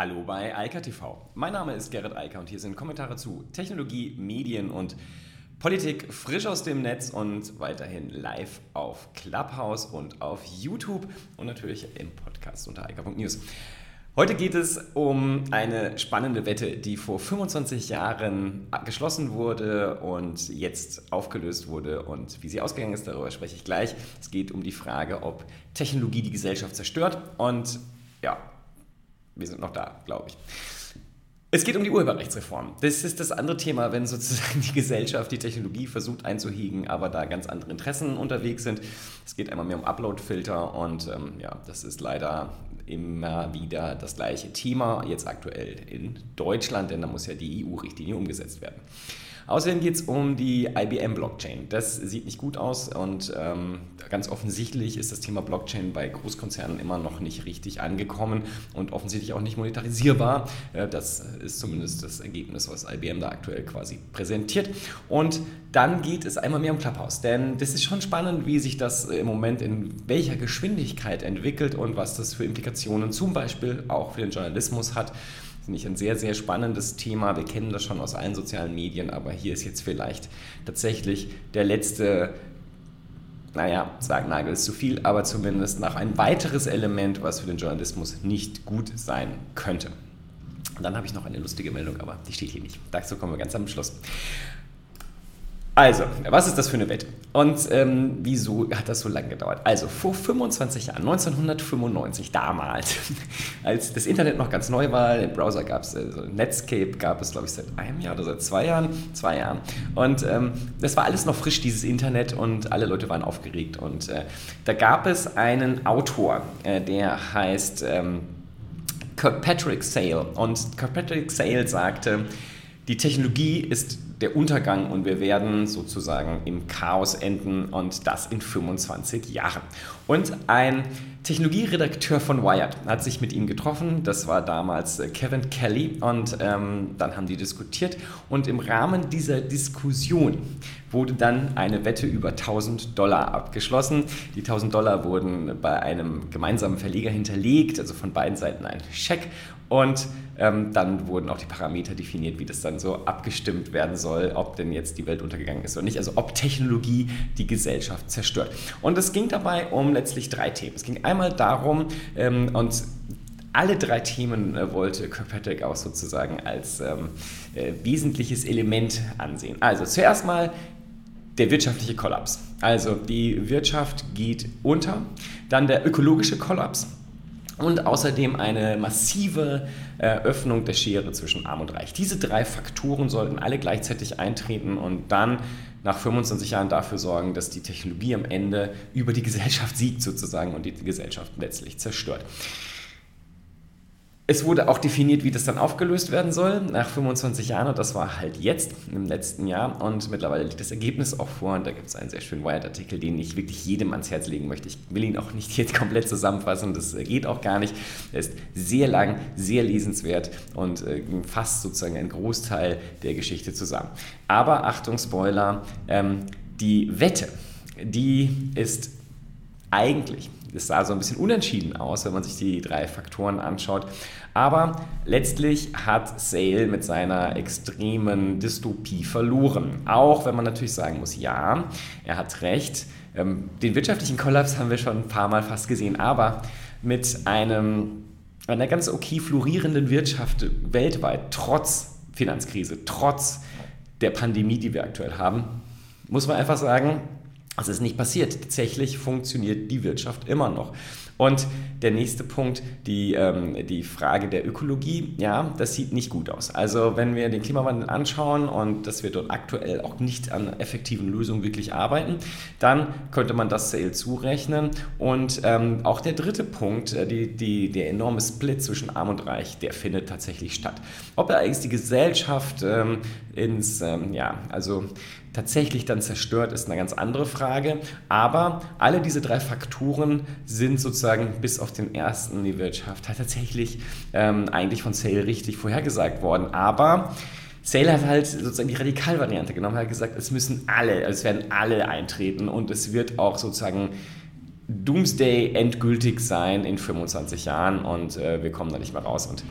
Hallo bei Eika TV. Mein Name ist Gerrit Eiker und hier sind Kommentare zu Technologie, Medien und Politik frisch aus dem Netz und weiterhin live auf Clubhouse und auf YouTube und natürlich im Podcast unter eika.news. Heute geht es um eine spannende Wette, die vor 25 Jahren geschlossen wurde und jetzt aufgelöst wurde. Und wie sie ausgegangen ist, darüber spreche ich gleich. Es geht um die Frage, ob Technologie die Gesellschaft zerstört. Und ja, wir sind noch da, glaube ich. Es geht um die Urheberrechtsreform. Das ist das andere Thema, wenn sozusagen die Gesellschaft die Technologie versucht einzuhegen, aber da ganz andere Interessen unterwegs sind. Es geht einmal mehr um Upload-Filter und ähm, ja, das ist leider immer wieder das gleiche Thema, jetzt aktuell in Deutschland, denn da muss ja die EU-Richtlinie umgesetzt werden. Außerdem geht es um die IBM-Blockchain. Das sieht nicht gut aus und ähm, ganz offensichtlich ist das Thema Blockchain bei Großkonzernen immer noch nicht richtig angekommen und offensichtlich auch nicht monetarisierbar. Äh, das ist zumindest das Ergebnis, was IBM da aktuell quasi präsentiert. Und dann geht es einmal mehr um Clubhouse, denn das ist schon spannend, wie sich das im Moment in welcher Geschwindigkeit entwickelt und was das für Implikationen zum Beispiel auch für den Journalismus hat finde ich ein sehr, sehr spannendes Thema. Wir kennen das schon aus allen sozialen Medien, aber hier ist jetzt vielleicht tatsächlich der letzte, naja, Sargnagel ist zu viel, aber zumindest noch ein weiteres Element, was für den Journalismus nicht gut sein könnte. Und dann habe ich noch eine lustige Meldung, aber die steht hier nicht. Dazu kommen wir ganz am Schluss. Also, was ist das für eine Welt? Und ähm, wieso hat das so lange gedauert? Also, vor 25 Jahren, 1995, damals, als das Internet noch ganz neu war, den Browser gab es, also Netscape gab es, glaube ich, seit einem Jahr oder seit zwei Jahren, zwei Jahren. Und ähm, das war alles noch frisch, dieses Internet, und alle Leute waren aufgeregt. Und äh, da gab es einen Autor, äh, der heißt ähm, Kirkpatrick Sale. Und Kirkpatrick Sale sagte, die Technologie ist der Untergang und wir werden sozusagen im Chaos enden und das in 25 Jahren. Und ein Technologieredakteur von Wired hat sich mit ihm getroffen. Das war damals äh, Kevin Kelly und ähm, dann haben die diskutiert und im Rahmen dieser Diskussion wurde dann eine Wette über 1000 Dollar abgeschlossen. Die 1000 Dollar wurden bei einem gemeinsamen Verleger hinterlegt, also von beiden Seiten ein Scheck und ähm, dann wurden auch die Parameter definiert, wie das dann so abgestimmt werden soll, ob denn jetzt die Welt untergegangen ist oder nicht. Also ob Technologie die Gesellschaft zerstört. Und es ging dabei um letztlich drei Themen. Es ging einmal darum, ähm, und alle drei Themen äh, wollte Kirkpatrick auch sozusagen als ähm, äh, wesentliches Element ansehen. Also zuerst mal der wirtschaftliche Kollaps. Also die Wirtschaft geht unter. Dann der ökologische Kollaps und außerdem eine massive Öffnung der Schere zwischen Arm und Reich. Diese drei Faktoren sollten alle gleichzeitig eintreten und dann nach 25 Jahren dafür sorgen, dass die Technologie am Ende über die Gesellschaft siegt sozusagen und die Gesellschaft letztlich zerstört. Es wurde auch definiert, wie das dann aufgelöst werden soll nach 25 Jahren und das war halt jetzt im letzten Jahr und mittlerweile liegt das Ergebnis auch vor und da gibt es einen sehr schönen Wired-Artikel, den ich wirklich jedem ans Herz legen möchte. Ich will ihn auch nicht jetzt komplett zusammenfassen, das geht auch gar nicht. Er ist sehr lang, sehr lesenswert und äh, fasst sozusagen einen Großteil der Geschichte zusammen. Aber Achtung, Spoiler, ähm, die Wette, die ist eigentlich es sah so ein bisschen unentschieden aus, wenn man sich die drei Faktoren anschaut. Aber letztlich hat Sale mit seiner extremen Dystopie verloren. Auch wenn man natürlich sagen muss, ja, er hat recht. Ähm, den wirtschaftlichen Kollaps haben wir schon ein paar Mal fast gesehen, aber mit einem, einer ganz okay florierenden Wirtschaft weltweit, trotz Finanzkrise, trotz der Pandemie, die wir aktuell haben, muss man einfach sagen, es ist nicht passiert. Tatsächlich funktioniert die Wirtschaft immer noch. Und der nächste Punkt, die, ähm, die Frage der Ökologie, ja, das sieht nicht gut aus. Also wenn wir den Klimawandel anschauen und dass wir dort aktuell auch nicht an effektiven Lösungen wirklich arbeiten, dann könnte man das Sale zurechnen. Und ähm, auch der dritte Punkt, äh, die, die, der enorme Split zwischen Arm und Reich, der findet tatsächlich statt. Ob da eigentlich die Gesellschaft ähm, ins, ähm, ja, also tatsächlich dann zerstört, ist eine ganz andere Frage. Aber alle diese drei Faktoren sind sozusagen bis auf den ersten die Wirtschaft halt tatsächlich ähm, eigentlich von Sale richtig vorhergesagt worden. Aber Sale hat halt sozusagen die Radikalvariante genommen, hat gesagt, es müssen alle, also es werden alle eintreten und es wird auch sozusagen Doomsday endgültig sein in 25 Jahren und äh, wir kommen da nicht mehr raus. Und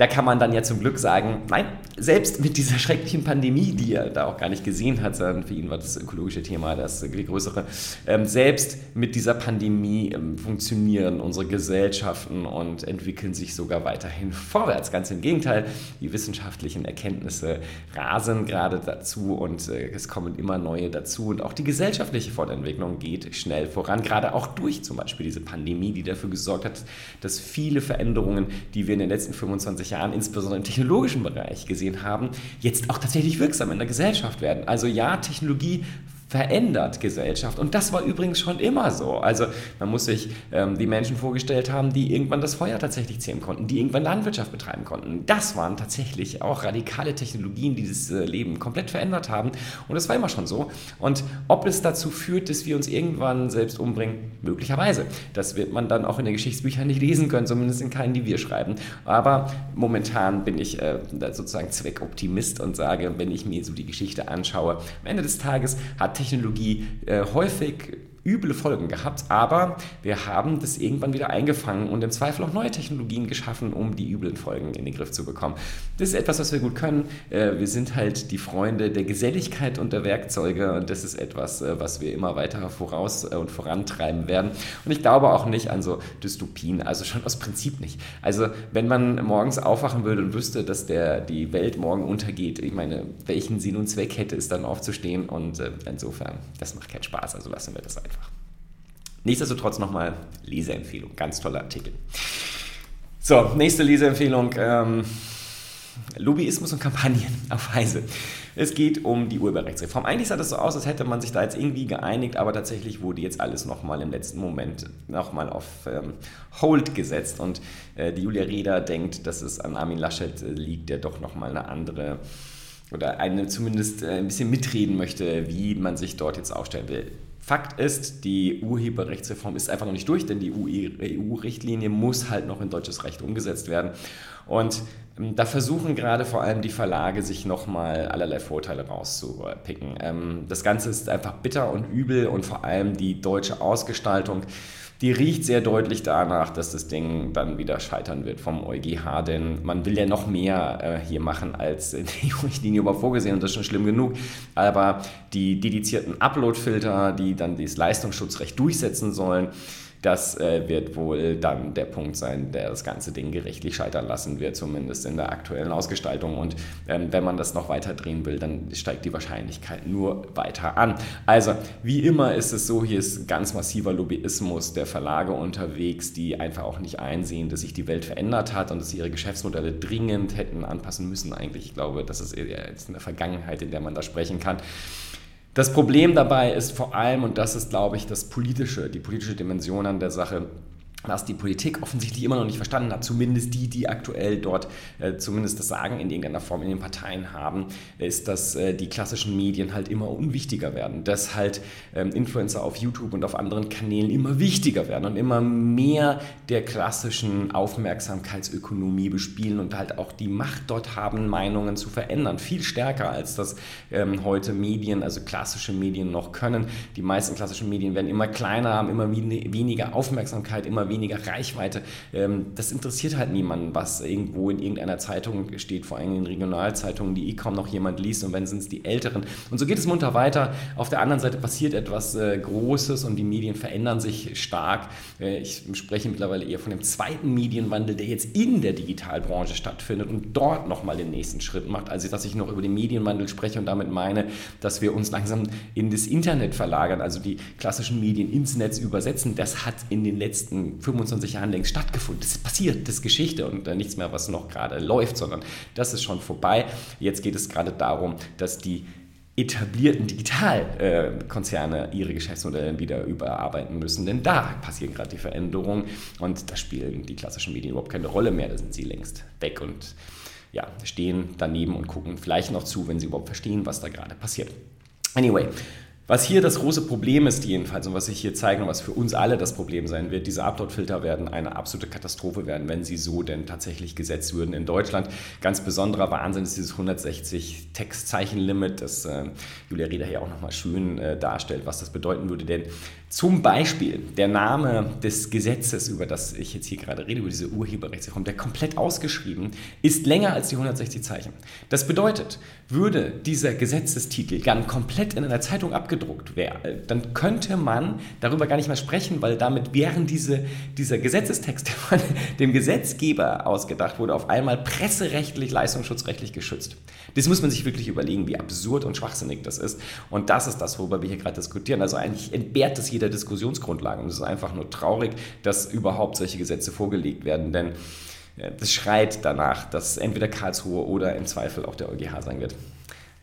da kann man dann ja zum Glück sagen, nein, selbst mit dieser schrecklichen Pandemie, die er da auch gar nicht gesehen hat, sondern für ihn war das ökologische Thema das größere, ähm, selbst mit dieser Pandemie ähm, funktionieren unsere Gesellschaften und entwickeln sich sogar weiterhin vorwärts. Ganz im Gegenteil, die wissenschaftlichen Erkenntnisse rasen gerade dazu und äh, es kommen immer neue dazu und auch die gesellschaftliche Fortentwicklung geht schnell voran, gerade auch durch zum Beispiel diese Pandemie, die dafür gesorgt hat, dass viele Veränderungen, die wir in den letzten 25 Jahren, insbesondere im technologischen Bereich gesehen haben, jetzt auch tatsächlich wirksam in der Gesellschaft werden. Also ja, Technologie verändert Gesellschaft. Und das war übrigens schon immer so. Also man muss sich ähm, die Menschen vorgestellt haben, die irgendwann das Feuer tatsächlich zähmen konnten, die irgendwann Landwirtschaft betreiben konnten. Das waren tatsächlich auch radikale Technologien, die das äh, Leben komplett verändert haben. Und das war immer schon so. Und ob es dazu führt, dass wir uns irgendwann selbst umbringen, möglicherweise. Das wird man dann auch in den Geschichtsbüchern nicht lesen können, zumindest in keinen, die wir schreiben. Aber momentan bin ich äh, sozusagen Zweckoptimist und sage, wenn ich mir so die Geschichte anschaue, am Ende des Tages hat Technologie äh, häufig üble Folgen gehabt, aber wir haben das irgendwann wieder eingefangen und im Zweifel auch neue Technologien geschaffen, um die üblen Folgen in den Griff zu bekommen. Das ist etwas, was wir gut können. Äh, wir sind halt die Freunde der Geselligkeit und der Werkzeuge und das ist etwas, äh, was wir immer weiter voraus äh, und vorantreiben werden. Und ich glaube auch nicht an so Dystopien, also schon aus Prinzip nicht. Also wenn man morgens aufwachen würde und wüsste, dass der, die Welt morgen untergeht, ich meine, welchen Sinn und Zweck hätte es dann aufzustehen und insofern, das macht keinen Spaß, also lassen wir das einfach. Nichtsdestotrotz nochmal Leseempfehlung, ganz toller Artikel. So, nächste Leseempfehlung. Ähm, Lobbyismus und Kampagnen auf Heise. Es geht um die Urheberrechtsreform. Eigentlich sah das so aus, als hätte man sich da jetzt irgendwie geeinigt, aber tatsächlich wurde jetzt alles nochmal im letzten Moment nochmal auf ähm, Hold gesetzt. Und äh, die Julia Reda denkt, dass es an Armin Laschet äh, liegt, der doch nochmal eine andere oder eine zumindest äh, ein bisschen mitreden möchte, wie man sich dort jetzt aufstellen will. Fakt ist, die Urheberrechtsreform ist einfach noch nicht durch, denn die EU-Richtlinie muss halt noch in deutsches Recht umgesetzt werden. Und ähm, da versuchen gerade vor allem die Verlage, sich nochmal allerlei Vorteile rauszupicken. Ähm, das Ganze ist einfach bitter und übel und vor allem die deutsche Ausgestaltung die riecht sehr deutlich danach, dass das Ding dann wieder scheitern wird vom EuGH, denn man will ja noch mehr äh, hier machen, als die Richtlinie überhaupt vorgesehen und das ist schon schlimm genug. Aber die dedizierten Upload-Filter, die dann dieses Leistungsschutzrecht durchsetzen sollen, das äh, wird wohl dann der Punkt sein, der das ganze Ding gerichtlich scheitern lassen wird, zumindest in der aktuellen Ausgestaltung. Und ähm, wenn man das noch weiter drehen will, dann steigt die Wahrscheinlichkeit nur weiter an. Also, wie immer ist es so, hier ist ganz massiver Lobbyismus der Verlage unterwegs, die einfach auch nicht einsehen, dass sich die Welt verändert hat und dass sie ihre Geschäftsmodelle dringend hätten anpassen müssen. Eigentlich, ich glaube, das ist jetzt in der Vergangenheit, in der man da sprechen kann. Das Problem dabei ist vor allem, und das ist, glaube ich, das politische, die politische Dimension an der Sache, was die Politik offensichtlich immer noch nicht verstanden hat, zumindest die, die aktuell dort äh, zumindest das Sagen in irgendeiner Form in den Parteien haben, ist, dass äh, die klassischen Medien halt immer unwichtiger werden, dass halt ähm, Influencer auf YouTube und auf anderen Kanälen immer wichtiger werden und immer mehr der klassischen Aufmerksamkeitsökonomie bespielen und halt auch die Macht dort haben, Meinungen zu verändern, viel stärker als das ähm, heute Medien, also klassische Medien noch können. Die meisten klassischen Medien werden immer kleiner, haben immer weniger Aufmerksamkeit, immer weniger Reichweite. Ähm, das interessiert halt niemanden, was irgendwo in irgendeiner Zeitung steht, vor allem in Regionalzeitungen, die eh kaum noch jemand liest und wenn sind es die Älteren. Und so geht es munter weiter. Auf der anderen Seite passiert etwas äh, Großes und die Medien verändern sich stark. Äh, ich spreche mittlerweile eher von dem zweiten Medienwandel, der jetzt in der Digitalbranche stattfindet und dort nochmal den nächsten Schritt macht, als dass ich noch über den Medienwandel spreche und damit meine, dass wir uns langsam in das Internet verlagern, also die klassischen Medien ins Netz übersetzen. Das hat in den letzten 25 Jahren längst stattgefunden. Das ist passiert, das ist Geschichte und äh, nichts mehr, was noch gerade läuft, sondern das ist schon vorbei. Jetzt geht es gerade darum, dass die etablierten Digitalkonzerne ihre Geschäftsmodelle wieder überarbeiten müssen, denn da passieren gerade die Veränderungen und da spielen die klassischen Medien überhaupt keine Rolle mehr, da sind sie längst weg und ja, stehen daneben und gucken vielleicht noch zu, wenn sie überhaupt verstehen, was da gerade passiert. Anyway, Was hier das große Problem ist jedenfalls und was ich hier zeige und was für uns alle das Problem sein wird, diese Upload-Filter werden eine absolute Katastrophe werden, wenn sie so denn tatsächlich gesetzt würden in Deutschland. Ganz besonderer Wahnsinn ist dieses 160 Textzeichen-Limit, das äh, Julia Reda hier auch nochmal schön äh, darstellt, was das bedeuten würde. Denn zum Beispiel der Name des Gesetzes, über das ich jetzt hier gerade rede, über diese Urheberrechtsreform, der komplett ausgeschrieben, ist länger als die 160 Zeichen. Das bedeutet, würde dieser Gesetzestitel dann komplett in einer Zeitung abgedruckt werden, dann könnte man darüber gar nicht mehr sprechen, weil damit wären diese, dieser Gesetzestext, der von dem Gesetzgeber ausgedacht wurde, auf einmal presserechtlich, leistungsschutzrechtlich geschützt. Das muss man sich wirklich überlegen, wie absurd und schwachsinnig das ist. Und das ist das, worüber wir hier gerade diskutieren. Also eigentlich entbehrt es jeder Diskussionsgrundlage. Und es ist einfach nur traurig, dass überhaupt solche Gesetze vorgelegt werden. Denn das schreit danach, dass entweder Karlsruhe oder im Zweifel auch der EuGH sagen wird.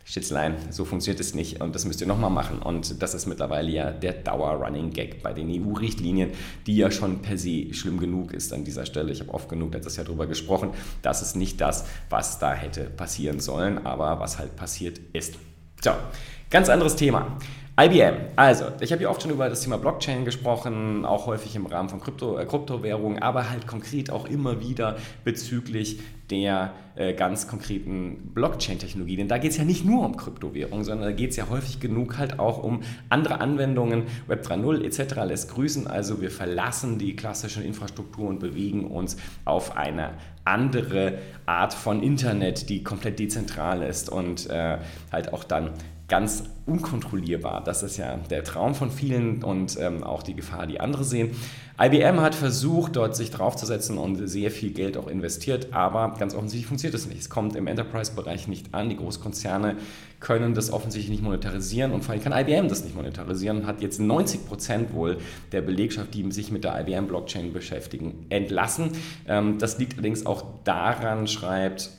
Schätzlein, so funktioniert es nicht und das müsst ihr nochmal machen. Und das ist mittlerweile ja der Dauer-Running-Gag bei den EU-Richtlinien, die ja schon per se schlimm genug ist an dieser Stelle. Ich habe oft genug letztes Jahr darüber gesprochen. Das ist nicht das, was da hätte passieren sollen, aber was halt passiert ist. So, ganz anderes Thema. IBM. Also, ich habe hier oft schon über das Thema Blockchain gesprochen, auch häufig im Rahmen von Krypto, äh, Kryptowährungen, aber halt konkret auch immer wieder bezüglich der äh, ganz konkreten Blockchain-Technologie. Denn da geht es ja nicht nur um Kryptowährungen, sondern da geht es ja häufig genug halt auch um andere Anwendungen, Web 3.0 etc. lässt grüßen. Also wir verlassen die klassischen Infrastruktur und bewegen uns auf eine andere Art von Internet, die komplett dezentral ist und äh, halt auch dann ganz unkontrollierbar. Das ist ja der Traum von vielen und ähm, auch die Gefahr, die andere sehen. IBM hat versucht, dort sich draufzusetzen und sehr viel Geld auch investiert, aber ganz offensichtlich funktioniert es nicht. Es kommt im Enterprise-Bereich nicht an. Die Großkonzerne können das offensichtlich nicht monetarisieren und vor allem kann IBM das nicht monetarisieren und hat jetzt 90 Prozent wohl der Belegschaft, die sich mit der IBM-Blockchain beschäftigen, entlassen. Ähm, das liegt allerdings auch daran, schreibt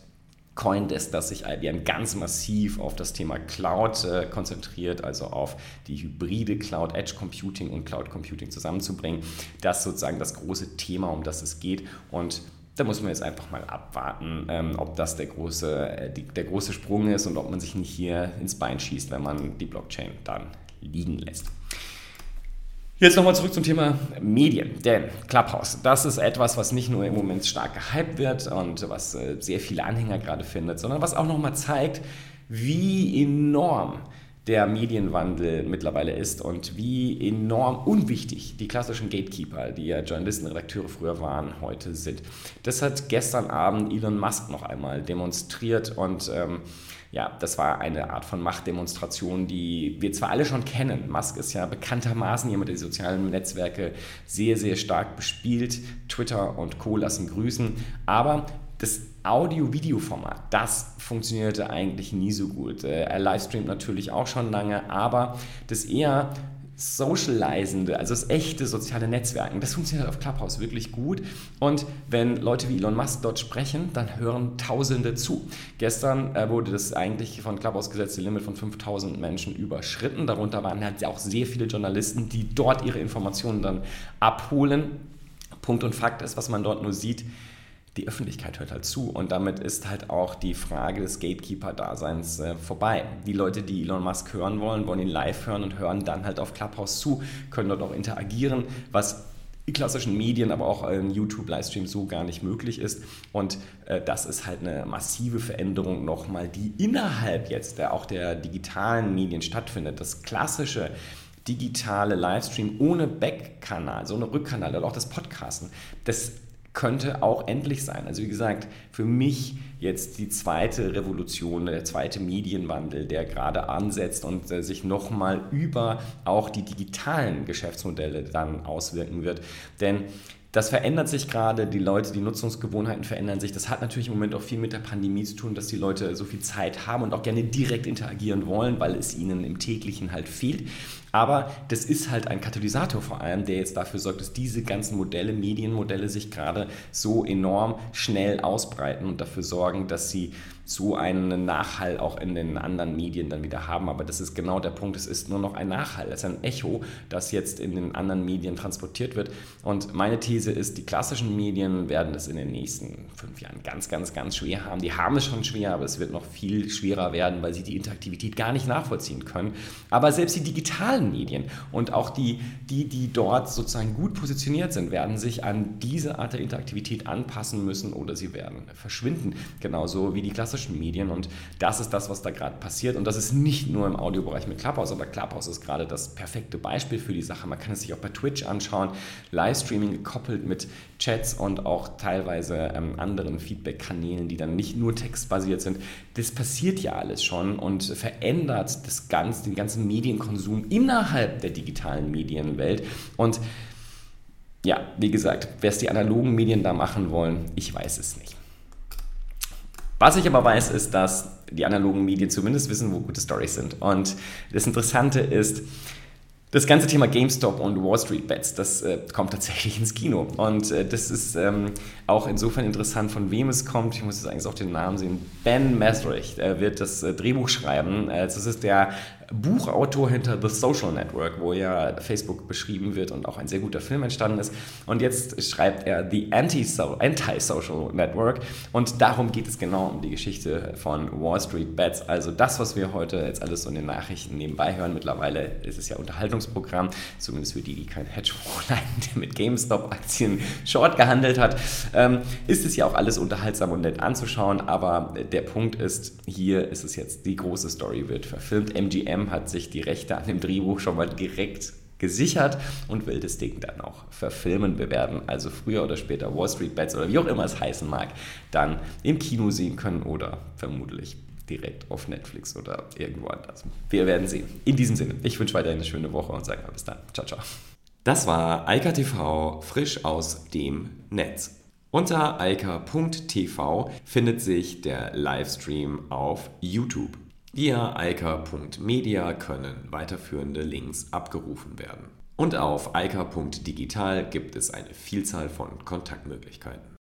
Coindesk, dass sich IBM ganz massiv auf das Thema Cloud äh, konzentriert, also auf die hybride Cloud, Edge Computing und Cloud Computing zusammenzubringen. Das ist sozusagen das große Thema, um das es geht. Und da muss man jetzt einfach mal abwarten, ähm, ob das der große, äh, die, der große Sprung ist und ob man sich nicht hier ins Bein schießt, wenn man die Blockchain dann liegen lässt. Jetzt nochmal zurück zum Thema Medien. Denn Clubhouse, das ist etwas, was nicht nur im Moment stark gehypt wird und was äh, sehr viele Anhänger gerade findet, sondern was auch nochmal zeigt, wie enorm der Medienwandel mittlerweile ist und wie enorm unwichtig die klassischen Gatekeeper, die ja Journalisten, Redakteure früher waren, heute sind. Das hat gestern Abend Elon Musk noch einmal demonstriert und ähm, ja, das war eine Art von Machtdemonstration, die wir zwar alle schon kennen. Musk ist ja bekanntermaßen jemand, der die sozialen Netzwerke sehr, sehr stark bespielt. Twitter und Co. lassen grüßen. Aber das Audio-Video-Format, das funktionierte eigentlich nie so gut. Äh, er livestreamt natürlich auch schon lange, aber das eher Socializende, also das echte soziale Netzwerken, das funktioniert auf Clubhouse wirklich gut. Und wenn Leute wie Elon Musk dort sprechen, dann hören Tausende zu. Gestern äh, wurde das eigentlich von Clubhouse gesetzte Limit von 5000 Menschen überschritten. Darunter waren halt auch sehr viele Journalisten, die dort ihre Informationen dann abholen. Punkt und Fakt ist, was man dort nur sieht, die Öffentlichkeit hört halt zu und damit ist halt auch die Frage des Gatekeeper-Daseins äh, vorbei. Die Leute, die Elon Musk hören wollen, wollen ihn live hören und hören dann halt auf Clubhouse zu, können dort auch interagieren, was die klassischen Medien, aber auch in YouTube-Livestream so gar nicht möglich ist. Und äh, das ist halt eine massive Veränderung nochmal, die innerhalb jetzt der, auch der digitalen Medien stattfindet. Das klassische digitale Livestream ohne Backkanal, so eine Rückkanal oder auch das Podcasten, das könnte auch endlich sein. Also wie gesagt, für mich jetzt die zweite Revolution, der zweite Medienwandel, der gerade ansetzt und äh, sich nochmal über auch die digitalen Geschäftsmodelle dann auswirken wird. Denn das verändert sich gerade, die Leute, die Nutzungsgewohnheiten verändern sich. Das hat natürlich im Moment auch viel mit der Pandemie zu tun, dass die Leute so viel Zeit haben und auch gerne direkt interagieren wollen, weil es ihnen im täglichen halt fehlt. Aber das ist halt ein Katalysator vor allem, der jetzt dafür sorgt, dass diese ganzen Modelle, Medienmodelle sich gerade so enorm schnell ausbreiten und dafür sorgen, dass sie so einen Nachhall auch in den anderen Medien dann wieder haben. Aber das ist genau der Punkt. Es ist nur noch ein Nachhall, es ist ein Echo, das jetzt in den anderen Medien transportiert wird. Und meine These ist, die klassischen Medien werden es in den nächsten fünf Jahren ganz, ganz, ganz schwer haben. Die haben es schon schwer, aber es wird noch viel schwerer werden, weil sie die Interaktivität gar nicht nachvollziehen können. Aber selbst die digitalen Medien und auch die, die, die dort sozusagen gut positioniert sind, werden sich an diese Art der Interaktivität anpassen müssen oder sie werden verschwinden, genauso wie die klassischen Medien. Und das ist das, was da gerade passiert. Und das ist nicht nur im Audiobereich mit Clubhouse, aber Clubhouse ist gerade das perfekte Beispiel für die Sache. Man kann es sich auch bei Twitch anschauen. Livestreaming gekoppelt mit Chats und auch teilweise ähm, anderen Feedback-Kanälen, die dann nicht nur textbasiert sind. Das passiert ja alles schon und verändert das Ganze, den ganzen Medienkonsum innerhalb der digitalen Medienwelt. Und ja, wie gesagt, wer es die analogen Medien da machen wollen, ich weiß es nicht. Was ich aber weiß, ist, dass die analogen Medien zumindest wissen, wo gute Stories sind. Und das Interessante ist, das ganze Thema GameStop und Wall Street Bets, das äh, kommt tatsächlich ins Kino. Und äh, das ist ähm, auch insofern interessant, von wem es kommt. Ich muss jetzt eigentlich auch den Namen sehen. Ben Mesrich äh, wird das äh, Drehbuch schreiben. Das ist der Buchautor hinter The Social Network, wo ja Facebook beschrieben wird und auch ein sehr guter Film entstanden ist. Und jetzt schreibt er The Anti-Social Network. Und darum geht es genau um die Geschichte von Wall Street Bets. Also das, was wir heute jetzt alles so in den Nachrichten nebenbei hören. Mittlerweile ist es ja Unterhaltungsprogramm, zumindest für die, die kein Hedgefonds leiten, der mit GameStop-Aktien short gehandelt hat, ähm, ist es ja auch alles unterhaltsam und nett anzuschauen. Aber der Punkt ist, hier ist es jetzt, die große Story wird verfilmt. MGM IBM hat sich die Rechte an dem Drehbuch schon mal direkt gesichert und will das Ding dann auch verfilmen. Wir werden also früher oder später Wall Street Bets oder wie auch immer es heißen mag, dann im Kino sehen können oder vermutlich direkt auf Netflix oder irgendwo anders. Wir werden sehen. In diesem Sinne, ich wünsche weiterhin eine schöne Woche und sage mal bis dann. Ciao, ciao. Das war Eika TV frisch aus dem Netz. Unter eika.tv findet sich der Livestream auf YouTube. Via können weiterführende Links abgerufen werden. Und auf eika.digital gibt es eine Vielzahl von Kontaktmöglichkeiten.